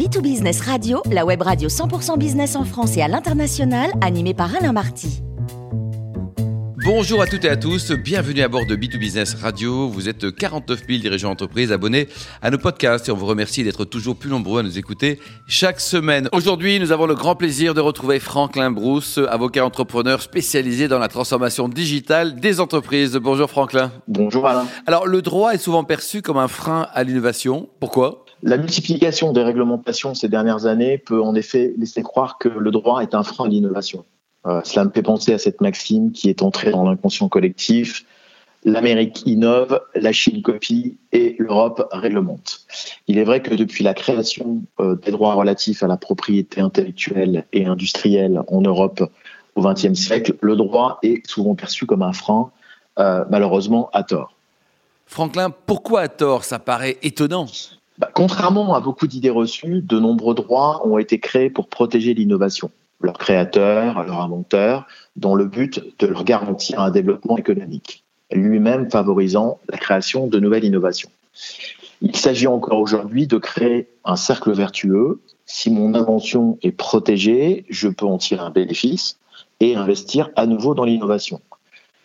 B2Business Radio, la web radio 100% business en France et à l'international, animée par Alain Marty. Bonjour à toutes et à tous, bienvenue à bord de B2Business Radio. Vous êtes 49 000 dirigeants d'entreprise abonnés à nos podcasts et on vous remercie d'être toujours plus nombreux à nous écouter chaque semaine. Aujourd'hui, nous avons le grand plaisir de retrouver Franklin Brousse, avocat entrepreneur spécialisé dans la transformation digitale des entreprises. Bonjour Franklin. Bonjour Alain. Alors, le droit est souvent perçu comme un frein à l'innovation. Pourquoi? La multiplication des réglementations ces dernières années peut en effet laisser croire que le droit est un frein à l'innovation. Euh, cela me fait penser à cette maxime qui est entrée dans l'inconscient collectif. L'Amérique innove, la Chine copie et l'Europe réglemente. Il est vrai que depuis la création euh, des droits relatifs à la propriété intellectuelle et industrielle en Europe au XXe siècle, le droit est souvent perçu comme un frein, euh, malheureusement à tort. Franklin, pourquoi à tort? Ça paraît étonnant. Bah, contrairement à beaucoup d'idées reçues, de nombreux droits ont été créés pour protéger l'innovation leurs créateurs, leurs inventeurs, dans le but de leur garantir un développement économique, lui-même favorisant la création de nouvelles innovations. Il s'agit encore aujourd'hui de créer un cercle vertueux. Si mon invention est protégée, je peux en tirer un bénéfice et investir à nouveau dans l'innovation.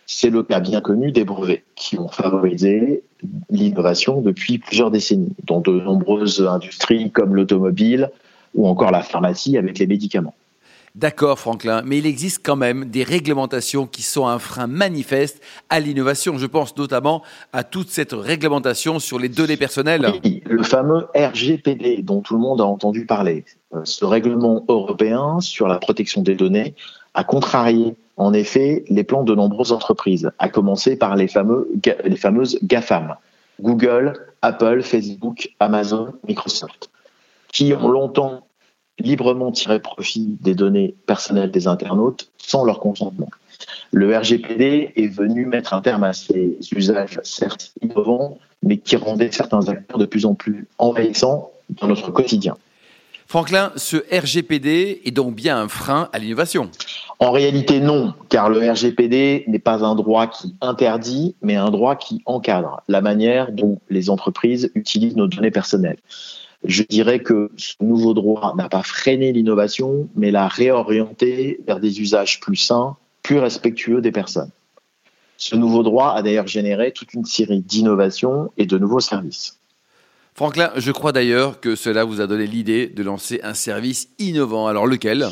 C'est le cas bien connu des brevets qui ont favorisé l'innovation depuis plusieurs décennies, dans de nombreuses industries comme l'automobile ou encore la pharmacie avec les médicaments. D'accord, Franklin, mais il existe quand même des réglementations qui sont un frein manifeste à l'innovation. Je pense notamment à toute cette réglementation sur les données personnelles. Oui, le fameux RGPD dont tout le monde a entendu parler. Euh, ce règlement européen sur la protection des données a contrarié en effet les plans de nombreuses entreprises, à commencer par les, fameuses GAFAM, Google, Apple, Facebook, Amazon, Microsoft, qui ont longtemps librement tirer profit des données personnelles des internautes sans leur consentement. Le RGPD est venu mettre un terme à ces usages, certes innovants, mais qui rendaient certains acteurs de plus en plus envahissants dans notre quotidien. Franklin, ce RGPD est donc bien un frein à l'innovation En réalité, non, car le RGPD n'est pas un droit qui interdit, mais un droit qui encadre la manière dont les entreprises utilisent nos données personnelles. Je dirais que ce nouveau droit n'a pas freiné l'innovation, mais l'a réorienté vers des usages plus sains, plus respectueux des personnes. Ce nouveau droit a d'ailleurs généré toute une série d'innovations et de nouveaux services. Franklin, je crois d'ailleurs que cela vous a donné l'idée de lancer un service innovant. Alors lequel?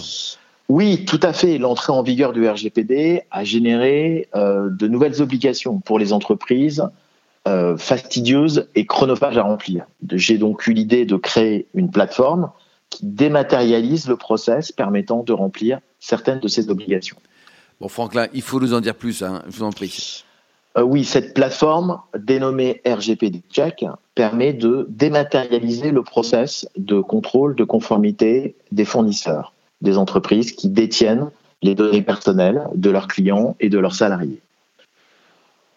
Oui, tout à fait. L'entrée en vigueur du RGPD a généré euh, de nouvelles obligations pour les entreprises euh, fastidieuse et chronophage à remplir. J'ai donc eu l'idée de créer une plateforme qui dématérialise le process permettant de remplir certaines de ces obligations. Bon, Franklin, il faut nous en dire plus, hein, je vous en prie. Euh, oui, cette plateforme, dénommée RGPD Check, permet de dématérialiser le process de contrôle de conformité des fournisseurs, des entreprises qui détiennent les données personnelles de leurs clients et de leurs salariés.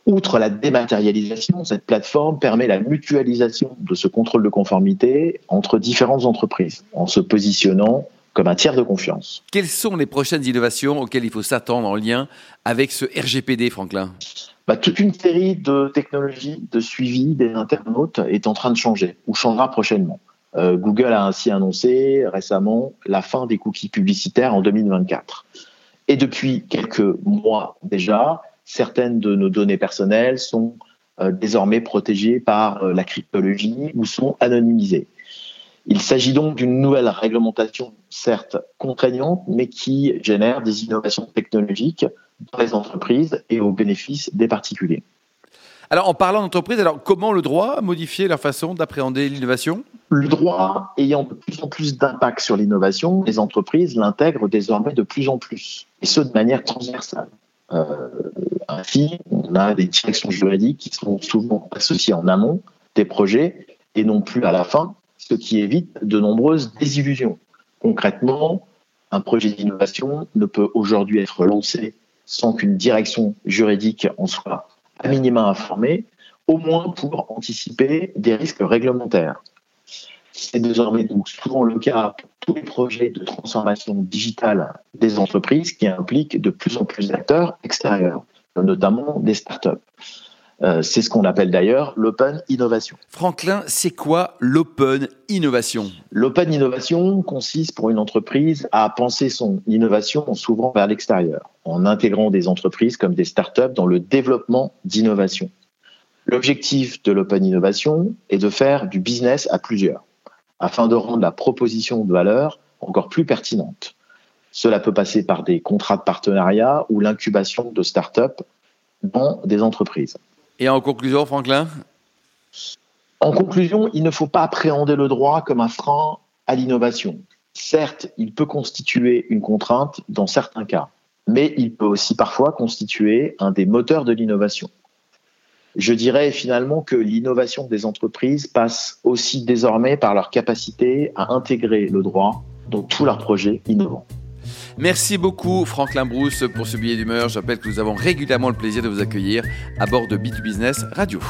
Outre la dématérialisation, cette plateforme permet la mutualisation de ce contrôle de conformité entre différentes entreprises en se positionnant comme un tiers de confiance. Quelles sont les prochaines innovations auxquelles il faut s'attendre en lien avec ce RGPD, Franklin? Bah, Toute une série de technologies de suivi des internautes est en train de changer ou changera prochainement. Euh, Google a ainsi annoncé récemment la fin des cookies publicitaires en 2024. Et depuis quelques mois déjà, certaines de nos données personnelles sont euh, désormais protégées par euh, la cryptologie ou sont anonymisées. Il s'agit donc d'une nouvelle réglementation, certes contraignante, mais qui génère des innovations technologiques dans les entreprises et au bénéfice des particuliers. Alors, en parlant d'entreprise, alors comment le droit a modifié leur façon d'appréhender l'innovation? Le droit ayant de plus en plus d'impact sur l'innovation, les entreprises l'intègrent désormais de plus en plus, et ce de manière transversale. Euh, ainsi, on a des directions juridiques qui sont souvent associées en amont des projets et non plus à la fin, ce qui évite de nombreuses désillusions. Concrètement, un projet d'innovation ne peut aujourd'hui être lancé sans qu'une direction juridique en soit à minima informée, au moins pour anticiper des risques réglementaires. C'est désormais donc souvent le cas pour tous les projets de transformation digitale des entreprises qui impliquent de plus en plus d'acteurs extérieurs, notamment des startups. Euh, c'est ce qu'on appelle d'ailleurs l'open innovation. Franklin, c'est quoi l'open innovation? L'open innovation consiste pour une entreprise à penser son innovation en s'ouvrant vers l'extérieur, en intégrant des entreprises comme des startups dans le développement d'innovation. L'objectif de l'open innovation est de faire du business à plusieurs, afin de rendre la proposition de valeur encore plus pertinente. Cela peut passer par des contrats de partenariat ou l'incubation de startups dans des entreprises. Et en conclusion, Franklin? En conclusion, il ne faut pas appréhender le droit comme un frein à l'innovation. Certes, il peut constituer une contrainte dans certains cas, mais il peut aussi parfois constituer un des moteurs de l'innovation. Je dirais finalement que l'innovation des entreprises passe aussi désormais par leur capacité à intégrer le droit dans tous leurs projets innovants. Merci beaucoup Franklin Brousse pour ce billet d'humeur. J'appelle que nous avons régulièrement le plaisir de vous accueillir à bord de B2Business Radio.